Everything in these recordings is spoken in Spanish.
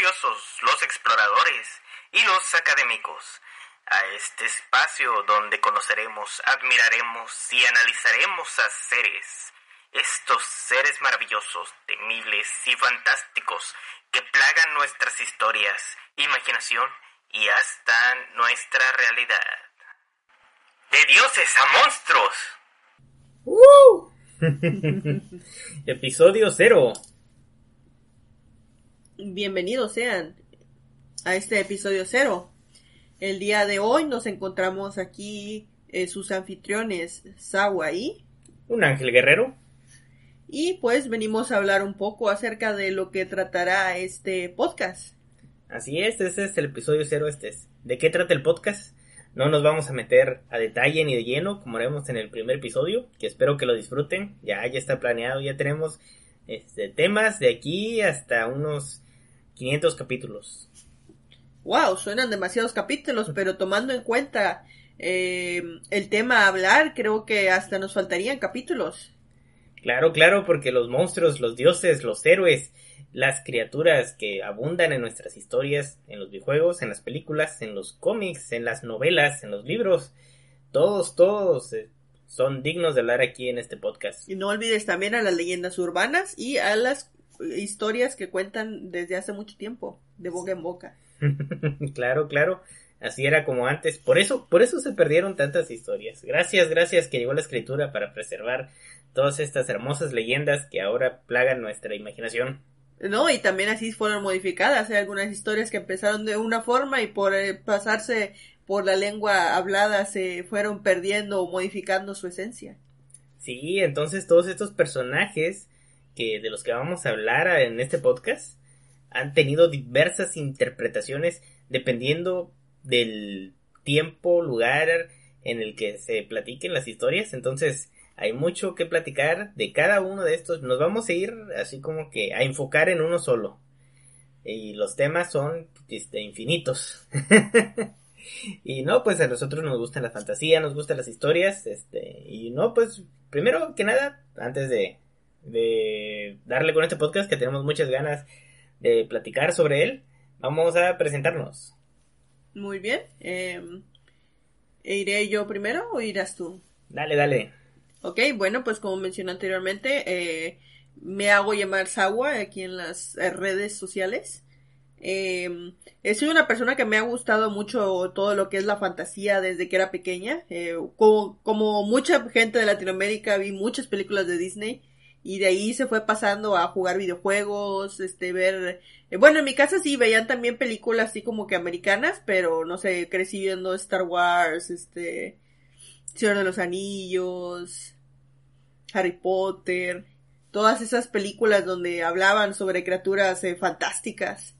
curiosos, los exploradores y los académicos a este espacio donde conoceremos, admiraremos y analizaremos a seres, estos seres maravillosos, temibles y fantásticos que plagan nuestras historias, imaginación y hasta nuestra realidad. De dioses a monstruos. Episodio cero. Bienvenidos sean a este episodio cero. El día de hoy nos encontramos aquí eh, sus anfitriones Sawa y Un ángel guerrero. y pues venimos a hablar un poco acerca de lo que tratará este podcast. Así es, este es el episodio cero. Este es. ¿De qué trata el podcast? No nos vamos a meter a detalle ni de lleno como haremos en el primer episodio, que espero que lo disfruten. Ya, ya está planeado, ya tenemos este, temas de aquí hasta unos 500 capítulos. Wow, suenan demasiados capítulos, pero tomando en cuenta eh, el tema a hablar, creo que hasta nos faltarían capítulos. Claro, claro, porque los monstruos, los dioses, los héroes, las criaturas que abundan en nuestras historias, en los videojuegos, en las películas, en los cómics, en las novelas, en los libros, todos, todos eh, son dignos de hablar aquí en este podcast. Y no olvides también a las leyendas urbanas y a las historias que cuentan desde hace mucho tiempo, de boca en boca. claro, claro. Así era como antes. Por eso, por eso se perdieron tantas historias. Gracias, gracias que llegó la escritura para preservar todas estas hermosas leyendas que ahora plagan nuestra imaginación. No, y también así fueron modificadas. Hay algunas historias que empezaron de una forma y por eh, pasarse por la lengua hablada se fueron perdiendo o modificando su esencia. Sí, entonces todos estos personajes de los que vamos a hablar en este podcast han tenido diversas interpretaciones dependiendo del tiempo, lugar en el que se platiquen las historias. Entonces, hay mucho que platicar de cada uno de estos. Nos vamos a ir así como que a enfocar en uno solo. Y los temas son este, infinitos. y no, pues a nosotros nos gusta la fantasía, nos gustan las historias. Este, y no, pues primero que nada, antes de, de darle con este podcast que tenemos muchas ganas de platicar sobre él, vamos a presentarnos. Muy bien. Eh, ¿Iré yo primero o irás tú? Dale, dale. Ok, bueno, pues como mencioné anteriormente, eh, me hago llamar Sawa aquí en las eh, redes sociales. Eh, soy una persona que me ha gustado mucho todo lo que es la fantasía desde que era pequeña. Eh, como, como mucha gente de Latinoamérica vi muchas películas de Disney y de ahí se fue pasando a jugar videojuegos, este, ver, eh, bueno, en mi casa sí veían también películas así como que americanas, pero no sé, crecí viendo Star Wars, este, Señor de los Anillos, Harry Potter, todas esas películas donde hablaban sobre criaturas eh, fantásticas.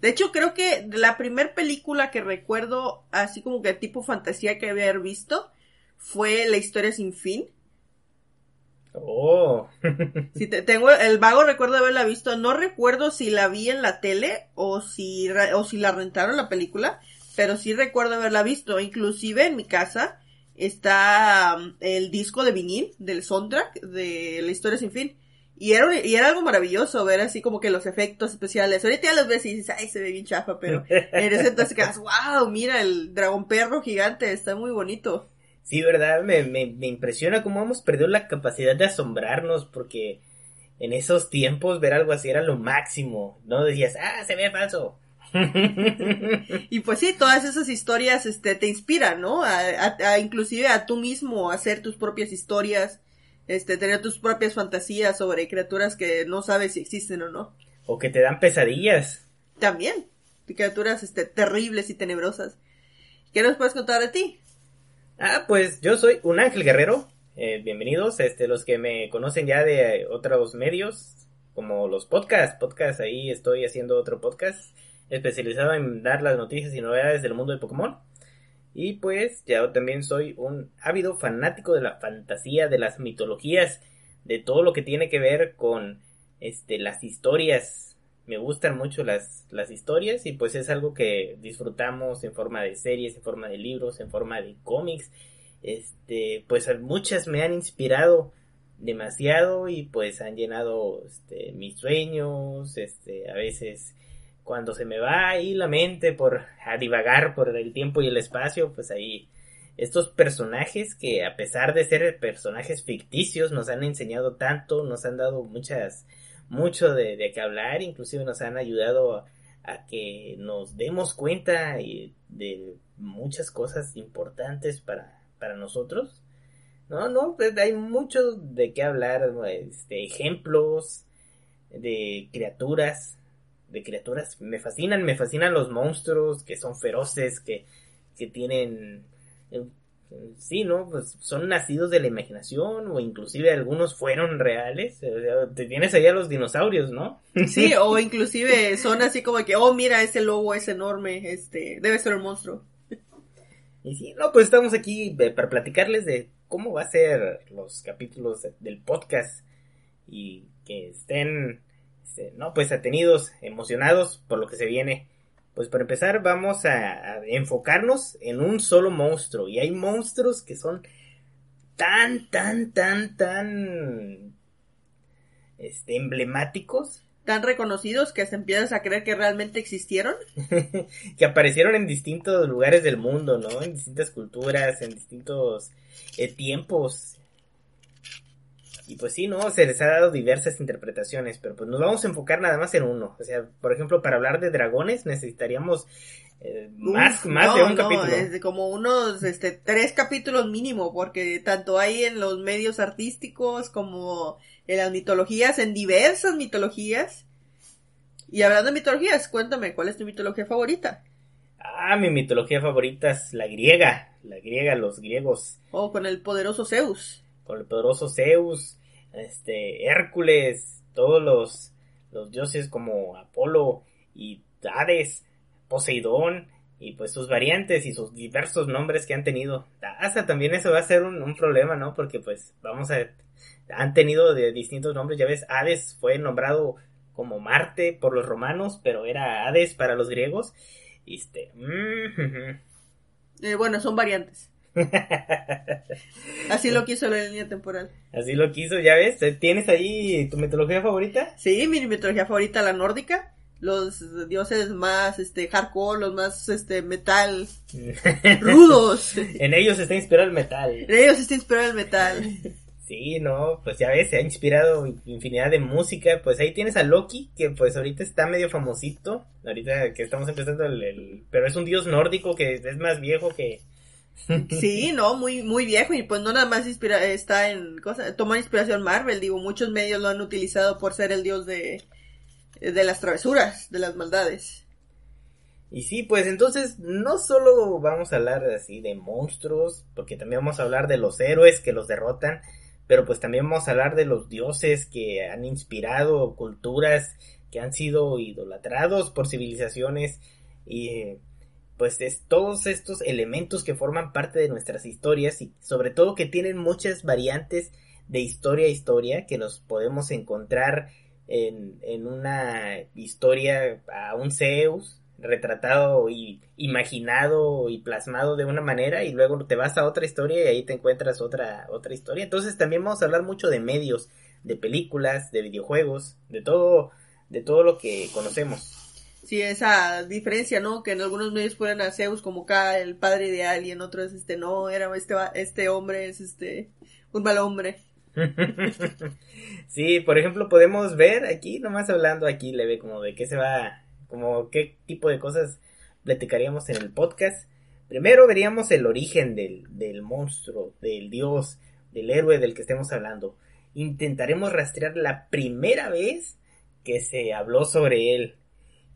De hecho, creo que la primer película que recuerdo así como que tipo fantasía que haber visto fue La historia sin fin. Oh. Sí, te- tengo el vago recuerdo haberla visto. No recuerdo si la vi en la tele o si, o si la rentaron la película, pero sí recuerdo haberla visto. Inclusive en mi casa está um, el disco de vinil del soundtrack de La historia sin fin. Y era, y era algo maravilloso ver así como que los efectos especiales. Ahorita ya los ves y dices, ay, se ve bien chafa, pero en ese entonces quedas, wow, mira el dragón perro gigante, está muy bonito. Sí, verdad, me, me, me impresiona cómo hemos perdido la capacidad de asombrarnos porque en esos tiempos ver algo así era lo máximo. No decías, ah, se ve falso. Y pues sí, todas esas historias este, te inspiran, ¿no? A, a- a inclusive a tú mismo hacer tus propias historias, este, tener tus propias fantasías sobre criaturas que no sabes si existen o no. o que te dan pesadillas. También. criaturas este, terribles y tenebrosas. ¿Qué nos puedes contar de ti? Ah, pues yo soy un ángel guerrero. Eh, bienvenidos, este, los que me conocen ya de otros medios, como los podcasts. Podcast, ahí estoy haciendo otro podcast especializado en dar las noticias y novedades del mundo de Pokémon. Y pues ya también soy un ávido fanático de la fantasía, de las mitologías, de todo lo que tiene que ver con este las historias. Me gustan mucho las, las historias y pues es algo que disfrutamos en forma de series, en forma de libros, en forma de cómics. Este, pues muchas me han inspirado demasiado y pues han llenado este, mis sueños, este, a veces cuando se me va ahí la mente por a divagar por el tiempo y el espacio, pues ahí estos personajes que a pesar de ser personajes ficticios nos han enseñado tanto, nos han dado muchas mucho de, de qué hablar, inclusive nos han ayudado a, que nos demos cuenta de muchas cosas importantes para, para nosotros. No, no, pues hay mucho de qué hablar, este, ejemplos de criaturas de criaturas me fascinan, me fascinan los monstruos que son feroces, que, que tienen, sí, ¿no? Pues son nacidos de la imaginación o inclusive algunos fueron reales. te tienes allá los dinosaurios, ¿no? Sí, o inclusive son así como que, oh, mira, ese lobo es enorme, este, debe ser un monstruo. Y sí, no, pues estamos aquí eh, para platicarles de cómo va a ser los capítulos del podcast y que estén este, no, pues atenidos, emocionados por lo que se viene. Pues para empezar vamos a, enfocarnos en un solo monstruo. Y hay monstruos que son tan, tan, tan, tan este, emblemáticos. Tan reconocidos que hasta empiezas a creer que realmente existieron. que aparecieron en distintos lugares del mundo, ¿no? En distintas culturas, en distintos eh, tiempos. Y pues sí, ¿no? Se les ha dado diversas interpretaciones, pero pues nos vamos a enfocar nada más en uno. O sea, por ejemplo, para hablar de dragones necesitaríamos eh, más, más de un capítulo. Es como unos este, tres capítulos mínimo, porque tanto hay en los medios artísticos como en las mitologías, en diversas mitologías. Y hablando de mitologías, cuéntame, ¿cuál es tu mitología favorita? Ah, mi mitología favorita es la griega, la griega, los griegos. Oh, con el poderoso Zeus con el poderoso Zeus, este, Hércules, todos los, los dioses como Apolo y Hades, Poseidón, y pues sus variantes y sus diversos nombres que han tenido. Hasta también eso va a ser un, problema, ¿no? Porque pues vamos a... Han tenido de distintos nombres, ya ves, Hades fue nombrado como Marte por los romanos, pero era Hades para los griegos. Este... Mm, eh, bueno, son variantes. Así lo quiso la línea temporal. Así lo quiso, ya ves. ¿Tienes ahí tu mitología favorita? Sí, mi mitología favorita, la nórdica. Los dioses más, este, hardcore, los más, este, metal, rudos. en ellos está inspirado el metal. En ellos está inspirado el metal. Sí, no, pues ya ves, se ha inspirado infinidad de música. Pues ahí tienes a Loki, que pues ahorita está medio famosito. Ahorita que estamos empezando el pero es un dios nórdico que es más viejo que, Sí, no, muy, muy viejo y pues no nada más inspira está en cosas, toma inspiración Marvel, digo, muchos medios lo han utilizado por ser el dios de, de las travesuras, de las maldades. Y sí, pues entonces no solo vamos a hablar así de monstruos, porque también vamos a hablar de los héroes que los derrotan, pero pues también vamos a hablar de los dioses que han inspirado culturas que han sido idolatrados por civilizaciones y pues es todos estos elementos que forman parte de nuestras historias y sobre todo que tienen muchas variantes de historia a historia que nos podemos encontrar en, en una historia a un Zeus retratado y imaginado y plasmado de una manera y luego te vas a otra historia y ahí te encuentras otra otra historia. Entonces también vamos a hablar mucho de medios, de películas, de videojuegos, de todo de todo lo que conocemos. Sí, esa diferencia, ¿no? Que en algunos medios ponen a Zeus como acá el padre ideal y en otros este no, era este este hombre es este un mal hombre. sí, por ejemplo, podemos ver aquí, nomás hablando aquí, le ve como de qué se va, como qué tipo de cosas platicaríamos en el podcast. Primero veríamos el origen del, del monstruo, del dios, del héroe del que estemos hablando. Intentaremos rastrear la primera vez que se habló sobre él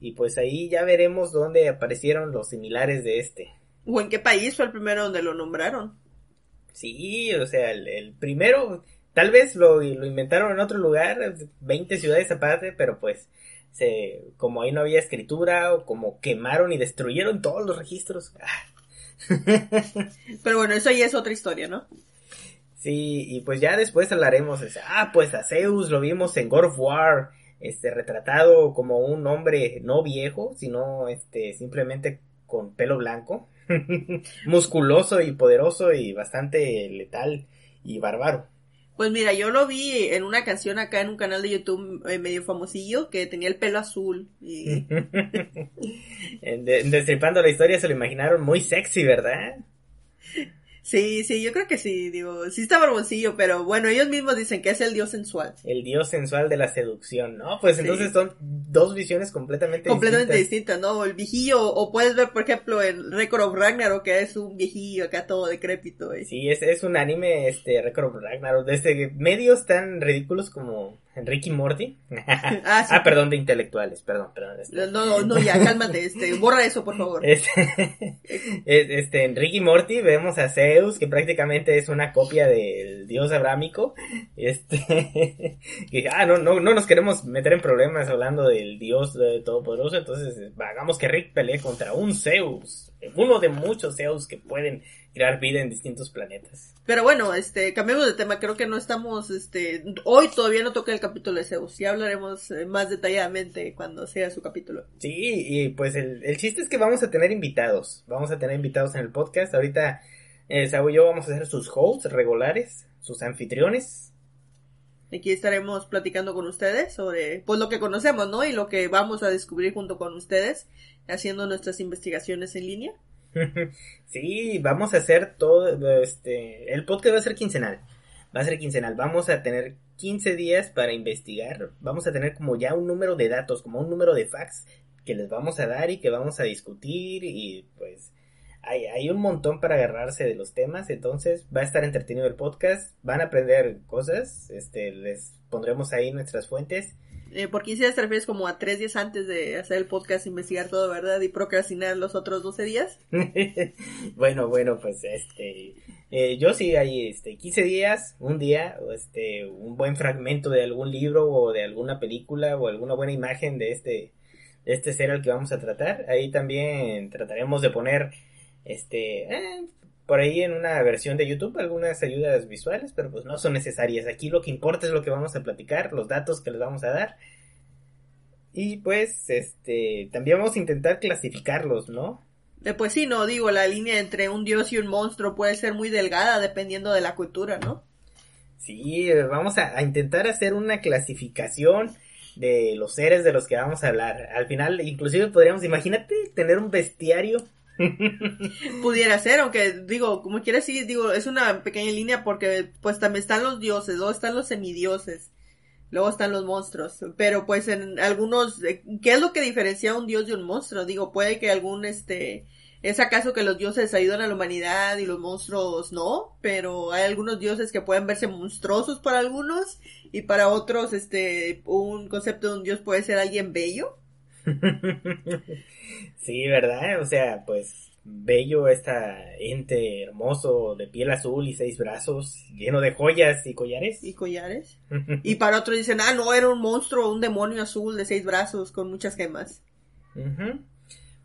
Y pues ahí ya veremos dónde aparecieron los similares de este. ¿O en qué país fue el primero donde lo nombraron? Sí, o sea, el, el primero, tal vez lo, lo, inventaron en otro lugar, 20 ciudades aparte, pero pues, se, como ahí no había escritura, o como quemaron y destruyeron todos los registros. pero bueno, eso ya es otra historia, ¿no? Sí, y pues ya después hablaremos, ah, pues a Zeus lo vimos en God of War, este, retratado como un hombre no viejo, sino, este, simplemente con pelo blanco. musculoso y poderoso y bastante letal y bárbaro. Pues mira, yo lo vi en una canción acá en un canal de YouTube eh, medio famosillo que tenía el pelo azul. Y... Destripando la historia se lo imaginaron muy sexy, ¿verdad? Sí, sí, yo creo que sí, digo, sí está barboncillo, pero bueno, ellos mismos dicen que es el dios sensual. El dios sensual de la seducción, ¿no? Pues entonces son dos visiones completamente completamente distintas. ¿no? El viejillo, o puedes ver, por ejemplo, el Record of Ragnarok, que es un viejillo acá todo decrépito. ¿eh? Sí, es, es un anime, este, Record of Ragnarok, desde medios tan ridículos como Ricky Morty. ah, ah, perdón, de intelectuales, perdón, perdón. Este. No, no, ya, cálmate, este, borra eso, por favor. Este, este, en Ricky Morty vemos a Zeus, que prácticamente es una copia del dios abrámico. Este, que, ah, no, no, no nos queremos meter en problemas hablando del dios todopoderoso, entonces hagamos que Rick pelee contra un Zeus, uno de muchos Zeus que pueden crear vida en distintos planetas. Pero bueno, este, cambiamos de tema, creo que no estamos, este, hoy todavía no toca el capítulo de Zeus, ya hablaremos eh, más detalladamente cuando sea su capítulo. Sí, y pues el, el chiste es que vamos a tener invitados, vamos a tener invitados en el podcast, ahorita eh, y yo vamos a ser sus hosts regulares, sus anfitriones. Aquí estaremos platicando con ustedes sobre, pues lo que conocemos, ¿no? Y lo que vamos a descubrir junto con ustedes, haciendo nuestras investigaciones en línea. sí, vamos a hacer todo, este, el podcast va a ser quincenal, va a ser quincenal, vamos a tener 15 días para investigar, vamos a tener como ya un número de datos, como un número de facts que les vamos a dar y que vamos a discutir y pues hay, hay un montón para agarrarse de los temas, entonces va a estar entretenido el podcast, van a aprender cosas, este, les pondremos ahí nuestras fuentes eh, por 15 días te refieres como a tres días antes de hacer el podcast, investigar todo, ¿verdad? Y procrastinar los otros 12 días. bueno, bueno, pues este, eh, yo sí hay este 15 días, un día, este, un buen fragmento de algún libro o de alguna película o alguna buena imagen de este, de este ser al que vamos a tratar. Ahí también trataremos de poner, este, eh, por ahí en una versión de YouTube algunas ayudas visuales, pero pues no son necesarias. Aquí lo que importa es lo que vamos a platicar, los datos que les vamos a dar. Y pues, este, también vamos a intentar clasificarlos, ¿no? Eh, pues sí, no, digo, la línea entre un dios y un monstruo puede ser muy delgada dependiendo de la cultura, ¿no? Sí, vamos a, a intentar hacer una clasificación de los seres de los que vamos a hablar. Al final, inclusive podríamos, imagínate, tener un bestiario Pudiera ser, aunque digo, como quiera decir, digo, es una pequeña línea porque pues también están los dioses, luego están los semidioses, luego están los monstruos, pero pues en algunos, eh, ¿qué es lo que diferencia a un dios de un monstruo? Digo, puede que algún este, ¿Es acaso que los dioses ayudan a la humanidad y los monstruos no? Pero hay algunos dioses que pueden verse monstruosos para algunos y para otros, este, un concepto de un dios puede ser alguien bello. sí, ¿verdad? O sea, pues bello esta ente hermoso de piel azul y seis brazos, lleno de joyas y collares. Y collares. y para otros dicen, ah, no, era un monstruo, un demonio azul de seis brazos con muchas gemas.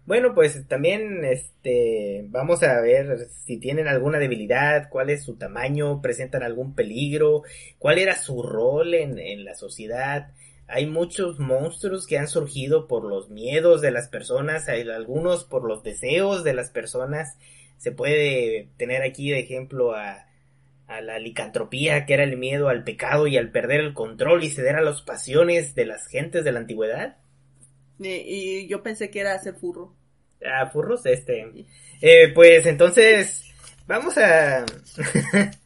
Bueno, pues también este vamos a ver si tienen alguna debilidad, cuál es su tamaño, presentan algún peligro, cuál era su rol en, en la sociedad, hay muchos monstruos que han surgido por los miedos de las personas, hay algunos por los deseos de las personas. Se puede tener aquí de ejemplo a, a la licantropía, que era el miedo al pecado y al perder el control y ceder a las pasiones de las gentes de la antigüedad. Y, yo pensé que era hacer furro. Ah, furros, este. Eh, pues entonces, vamos a...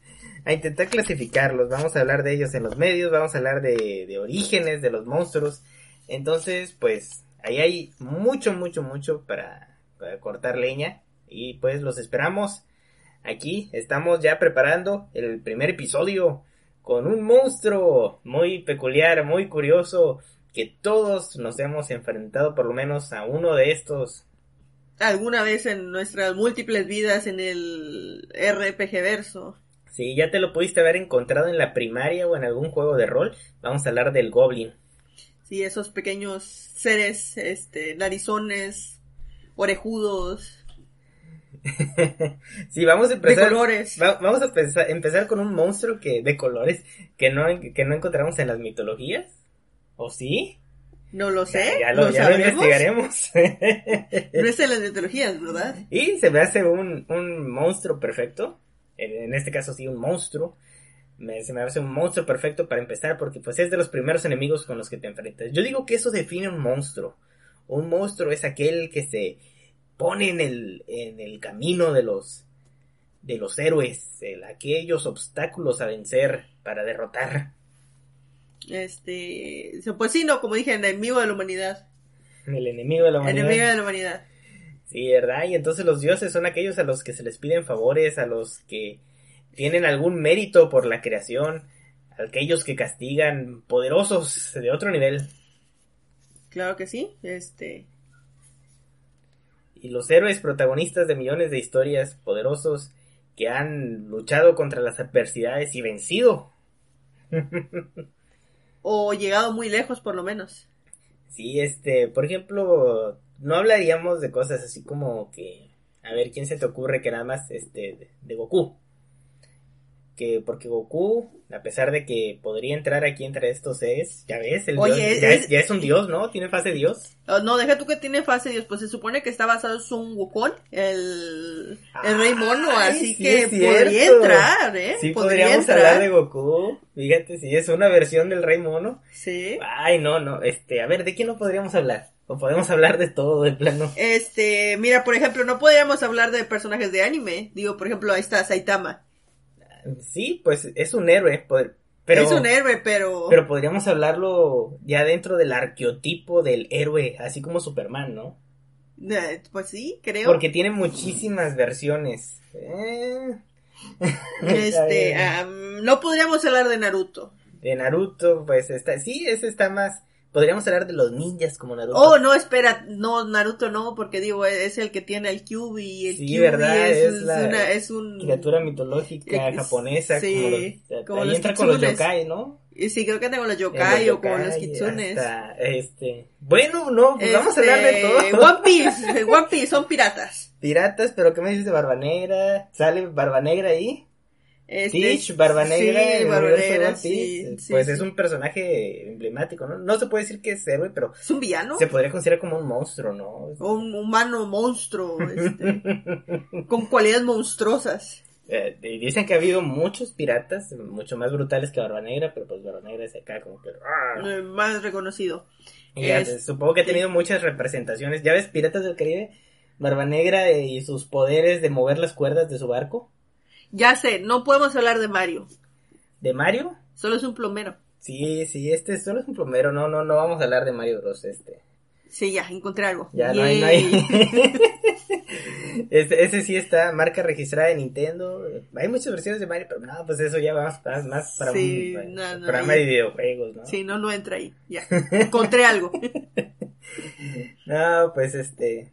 a intentar clasificarlos. Vamos a hablar de ellos en los medios, vamos a hablar de, orígenes de los monstruos. Entonces, pues, ahí hay mucho, mucho, mucho para cortar leña. Y pues los esperamos aquí. Estamos ya preparando el primer episodio con un monstruo muy peculiar, muy curioso, que todos nos hemos enfrentado por lo menos a uno de estos. Alguna vez en nuestras múltiples vidas en el RPG verso. Si ya te lo pudiste haber encontrado en la primaria o en algún juego de rol, vamos a hablar del Goblin. Sí, esos pequeños seres, este, narizones, orejudos. sí, vamos a empezar. De colores. vamos a empezar, con un monstruo que de colores que no, que no encontramos en las mitologías. ¿O sí? No lo sé. Ya, lo, investigaremos. no es en las mitologías, ¿verdad? Y se me hace un, un monstruo perfecto. En, en, este caso sí, un monstruo me, se me hace un monstruo perfecto para empezar porque pues es de los primeros enemigos con los que te enfrentas. Yo digo que eso define un monstruo. Un monstruo es aquel que se pone en el, en el camino de los, de los héroes, el, aquellos obstáculos a vencer para derrotar. Este, pues sí, no, como dije, el enemigo de la humanidad. El enemigo de la humanidad. El enemigo de la humanidad. Sí, ¿verdad? Y entonces los dioses son aquellos a los que se les piden favores, a los que tienen algún mérito por la creación, aquellos que castigan poderosos de otro nivel. Claro que sí, este. Y los héroes protagonistas de millones de historias poderosos que han luchado contra las adversidades y vencido. o llegado muy lejos por lo menos. Sí, este, por ejemplo, no hablaríamos de cosas así como que, a ver, ¿quién se te ocurre que nada más, este, de Goku? que porque Goku, a pesar de que podría entrar aquí entre estos es, ya ves, el dios, ya, es, un dios, ¿no? Tiene fase dios. Oh, no, deja tú que tiene fase dios, pues se supone que está basado en Sun Wukong, el, el rey mono, así que podría entrar, ¿eh? Sí, podríamos hablar de Goku, fíjate, si es una versión del rey mono. Sí. Ay, no, no, este, a ver, ¿de quién no podríamos hablar? O podemos hablar de todo, de plano. Este, mira, por ejemplo, no podríamos hablar de personajes de anime. Digo, por ejemplo, ahí está Saitama sí, pues es un héroe, pero... Es un héroe, pero... Pero podríamos hablarlo ya dentro del arqueotipo del héroe, así como Superman, ¿no? Eh, pues sí, creo. Porque tiene muchísimas versiones. Eh. Este, no podríamos hablar de Naruto. De Naruto, pues está, sí, ese está más, Podríamos hablar de los ninjas como Naruto. Oh, no, espera, no, Naruto no, porque digo, es el que tiene el Kyuubi y el sí, verdad, es, una, es un... criatura mitológica japonesa, sí, como los, entra con los yokai, ¿no? Sí, creo que tengo los yokai, o con los kitsunes. este, bueno, no, pues vamos a hablar de este, todo. One Piece, One Piece, son piratas. Piratas, pero ¿qué me dices de Barba Negra? ¿Sale Barba Negra ahí? Stitch, Barba Negra, sí, pues es un personaje emblemático, ¿no? No se puede decir que es héroe, pero... ¿Es un villano? Se podría considerar como un monstruo, ¿no? Un humano monstruo, este, con cualidades monstruosas. Eh, dicen que ha habido muchos piratas, mucho más brutales que Barba Negra, pero pues Barba Negra es acá como que... Eh, más reconocido. supongo que ha tenido muchas representaciones. ¿Ya ves Piratas del Caribe? Barba Negra y sus poderes de mover las cuerdas de su barco. Ya sé, no podemos hablar de Mario. ¿De Mario? Solo es un plomero. Sí, sí, este solo es un plomero. No, no, no vamos a hablar de Mario Bros. Este. Sí, ya, encontré algo. Ya, no hay, no hay. Este, ese sí está, marca registrada de Nintendo. Hay muchas versiones de Mario, pero no, pues eso ya va más, más para sí, un no, programa de videojuegos, ¿no? Sí, no, no entra ahí. Ya, encontré algo. no, pues este,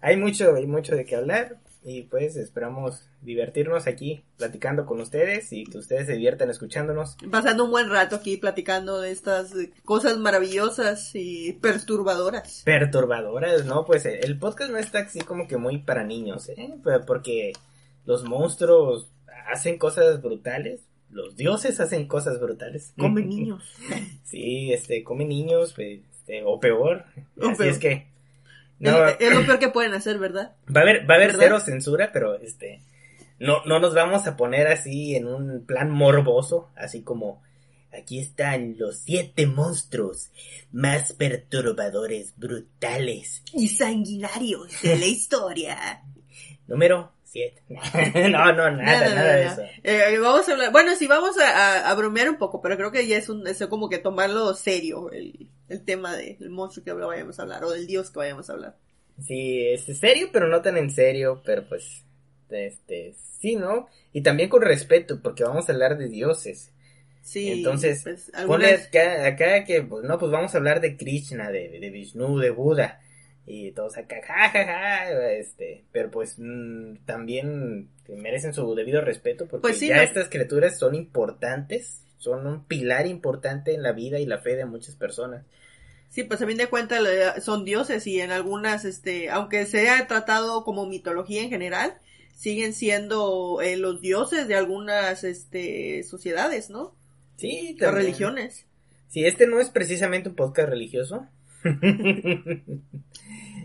hay mucho, hay mucho de qué hablar. Y pues esperamos divertirnos aquí platicando con ustedes y que ustedes se diviertan escuchándonos. Pasando un buen rato aquí platicando de estas cosas maravillosas y perturbadoras. Perturbadoras, ¿no? Pues el podcast no está así como que muy para niños, ¿eh? Porque los monstruos hacen cosas brutales. Los dioses hacen cosas brutales. Comen niños. sí, este, comen niños, pues, este, o peor. Así es que es, lo peor que pueden hacer, ¿verdad? Va a haber, va a haber cero censura, pero este, no, no nos vamos a poner así en un plan morboso, así como aquí están los siete monstruos más perturbadores, brutales y sanguinarios de la historia. Número siete. no, no, nada, nada, de eso. Eh, vamos a hablar, bueno, sí, vamos a, bromear un poco, pero creo que ya es un, es como que tomarlo serio, el, el tema del monstruo que vayamos a hablar o del dios que vayamos a hablar. Sí, es serio, pero no tan en serio, pero pues, este, sí, ¿no? Y también con respeto, porque vamos a hablar de dioses. Sí. Entonces, pues, ponle algunas- acá, acá que, pues, no, pues vamos a hablar de Krishna, de, de Vishnu, de Buda, y todos acá, ja, ja, ja, este, pero pues mm, también merecen su debido respeto porque Pues sí, ya no- estas criaturas son importantes, son un pilar importante en la vida y la fe de muchas personas. Sí, pues a fin de cuentas son dioses y en algunas, este, aunque sea tratado como mitología en general, siguen siendo eh, los dioses de algunas, este, sociedades, ¿no? Sí, O religiones. Sí, este no es precisamente un podcast religioso.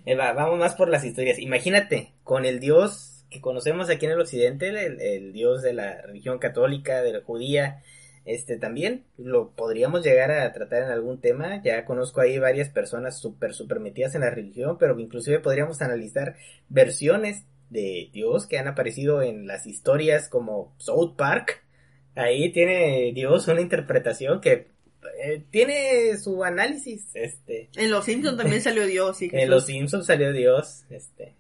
Eh, va- vamos más por las historias. Imagínate, con el Dios que conocemos aquí en el occidente, el, el Dios de la religión católica, de la judía, este también lo podríamos llegar a tratar en algún tema. Ya conozco ahí varias personas súper, súper metidas en la religión, pero inclusive podríamos analizar versiones de Dios que han aparecido en las historias como South Park. Ahí tiene Dios una interpretación que eh, tiene su análisis, este. En Los Simpsons también salió Dios y En los Simpsons salió Dios, este.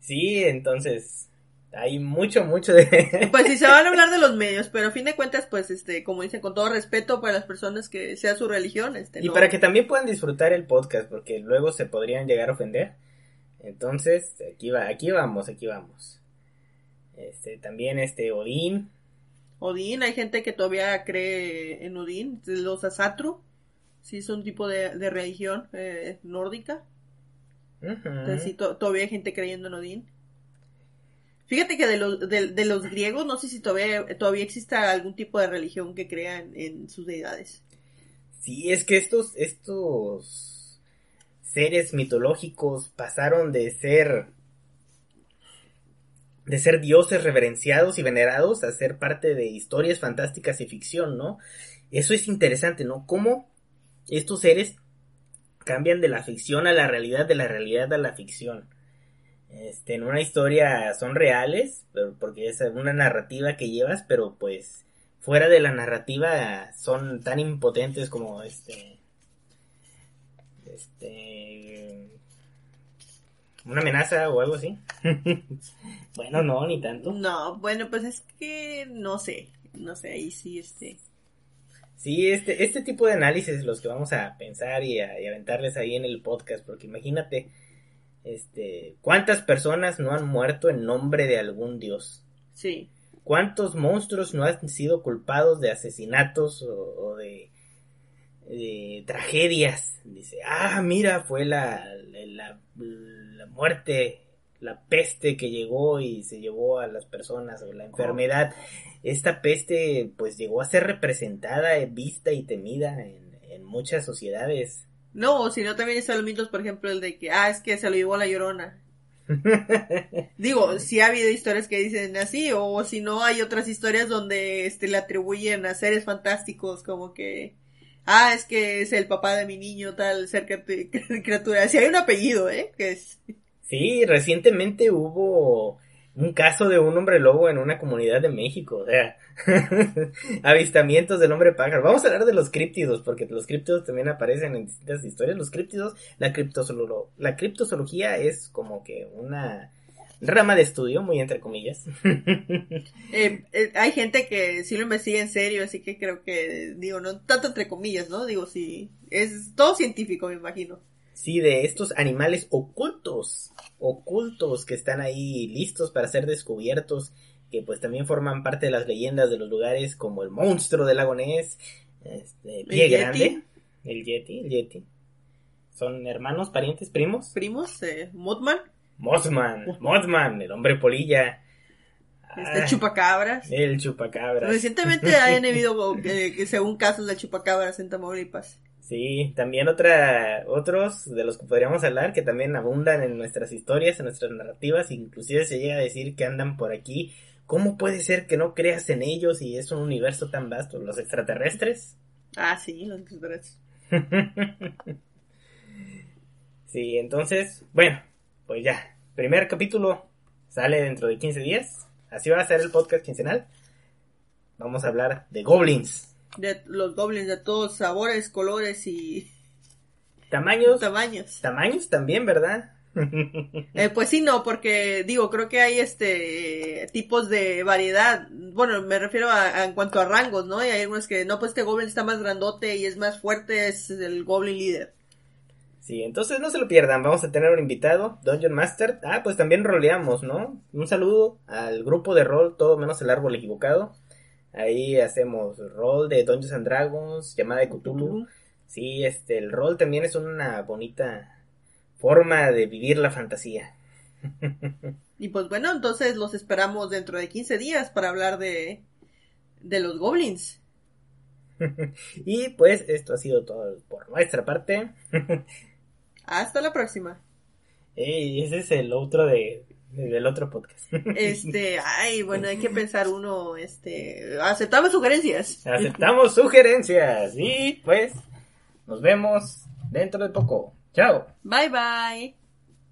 Sí, entonces hay mucho, mucho de... Pues sí, se van a hablar de los medios, pero a fin de cuentas, pues, este, como dicen, con todo respeto para las personas que sea su religión, este, y no- para que también puedan disfrutar el podcast, porque luego se podrían llegar a ofender. Entonces, aquí va, aquí vamos, aquí vamos. Este, también este Odín. Odín, hay gente que todavía cree en Odín, los Asatru, sí, es un tipo de, de religión eh, nórdica, entonces sí, to- todavía hay gente creyendo en Odín. Fíjate que de los, de, de los griegos, no sé si todavía, todavía exista algún tipo de religión que crean en sus deidades. Sí, es que estos, estos seres mitológicos pasaron de ser de ser dioses reverenciados y venerados a ser parte de historias fantásticas y ficción, ¿no? Eso es interesante, ¿no? Cómo estos seres cambian de la ficción a la realidad, de la realidad a la ficción. Este, en una historia son reales, porque es una narrativa que llevas, pero pues fuera de la narrativa son tan impotentes como este este una amenaza o algo así. bueno, no, ni tanto. No, bueno, pues es que no sé, no sé, ahí sí, este... Sí, este, este tipo de análisis los que vamos a pensar y, a, y aventarles ahí en el podcast, porque imagínate, este, cuántas personas no han muerto en nombre de algún dios. Sí. ¿Cuántos monstruos no han sido culpados de asesinatos o, o de, de tragedias? Dice, ah, mira, fue la, la, la muerte, la peste que llegó y se llevó a las personas, o la enfermedad. Esta peste, pues, llegó a ser representada, eh, vista y temida en, en muchas sociedades. No, sino también están los mitos, por ejemplo, el de que, ah, es que se lo llevó la llorona. Digo, sí ha habido historias que dicen así, o si no, hay otras historias donde este, le atribuyen a seres fantásticos, como que, ah, es que es el papá de mi niño, tal, ser criatu- criatura. Si hay un apellido, ¿eh? Que es... Sí, recientemente hubo un caso de un hombre lobo en una comunidad de México, o sea, avistamientos del hombre pájaro. Vamos a hablar de los críptidos, porque los críptidos también aparecen en distintas historias. Los críptidos, la criptozoolo- la criptozoología es como que una rama de estudio, muy entre comillas. Eh, eh, hay gente que sí lo investiga en serio, así que creo que, digo, no tanto entre comillas, ¿no? Digo, sí, es todo científico, me imagino. Sí, de estos animales ocultos, ocultos que están ahí listos para ser descubiertos, que pues también forman parte de las leyendas de los lugares como el monstruo del lago Ness, este, Pie ¿El Yeti? Grande, el Yeti, el Yeti. Son hermanos, parientes, primos. Primos, eh, Mothman, Mothman, Mothman, el hombre polilla. este Ah, chupacabras. El chupacabras. Recientemente hayan habido, eh, según casos de chupacabras en Tamaulipas. Sí, también otra, otros de los que podríamos hablar que también abundan en nuestras historias, en nuestras narrativas, inclusive se llega a decir que andan por aquí. ¿Cómo puede ser que no creas en ellos y es un universo tan vasto? ¿Los extraterrestres? Ah, sí, los extraterrestres. sí, entonces, bueno, pues ya, primer capítulo sale dentro de 15 días, así va a ser el podcast quincenal. Vamos a hablar de goblins, De los goblins de todos sabores, colores y tamaños, tamaños. tamaños también, ¿verdad? Eh, pues sí, no, porque digo, creo que hay este tipos de variedad. Bueno, me refiero a, a- en cuanto a rangos, ¿no? Y hay algunos que no, pues este goblin está más grandote y es más fuerte, es el goblin líder. Sí, entonces no se lo pierdan, vamos a tener un invitado, Dungeon Master. Ah, pues también roleamos, ¿no? Un saludo al grupo de rol, todo menos el árbol equivocado. Ahí hacemos rol de Dungeons and Dragons, llamada de Cthulhu. Sí, este, el rol también es una bonita forma de vivir la fantasía. Y pues bueno, entonces los esperamos dentro de 15 días para hablar de, de los goblins. Y pues esto ha sido todo por nuestra parte. Hasta la próxima. Y ese es el otro de, del otro podcast. Este, ay, bueno, hay que pensar uno, este, aceptamos sugerencias. Aceptamos sugerencias y pues nos vemos dentro de poco. Chao. Bye bye.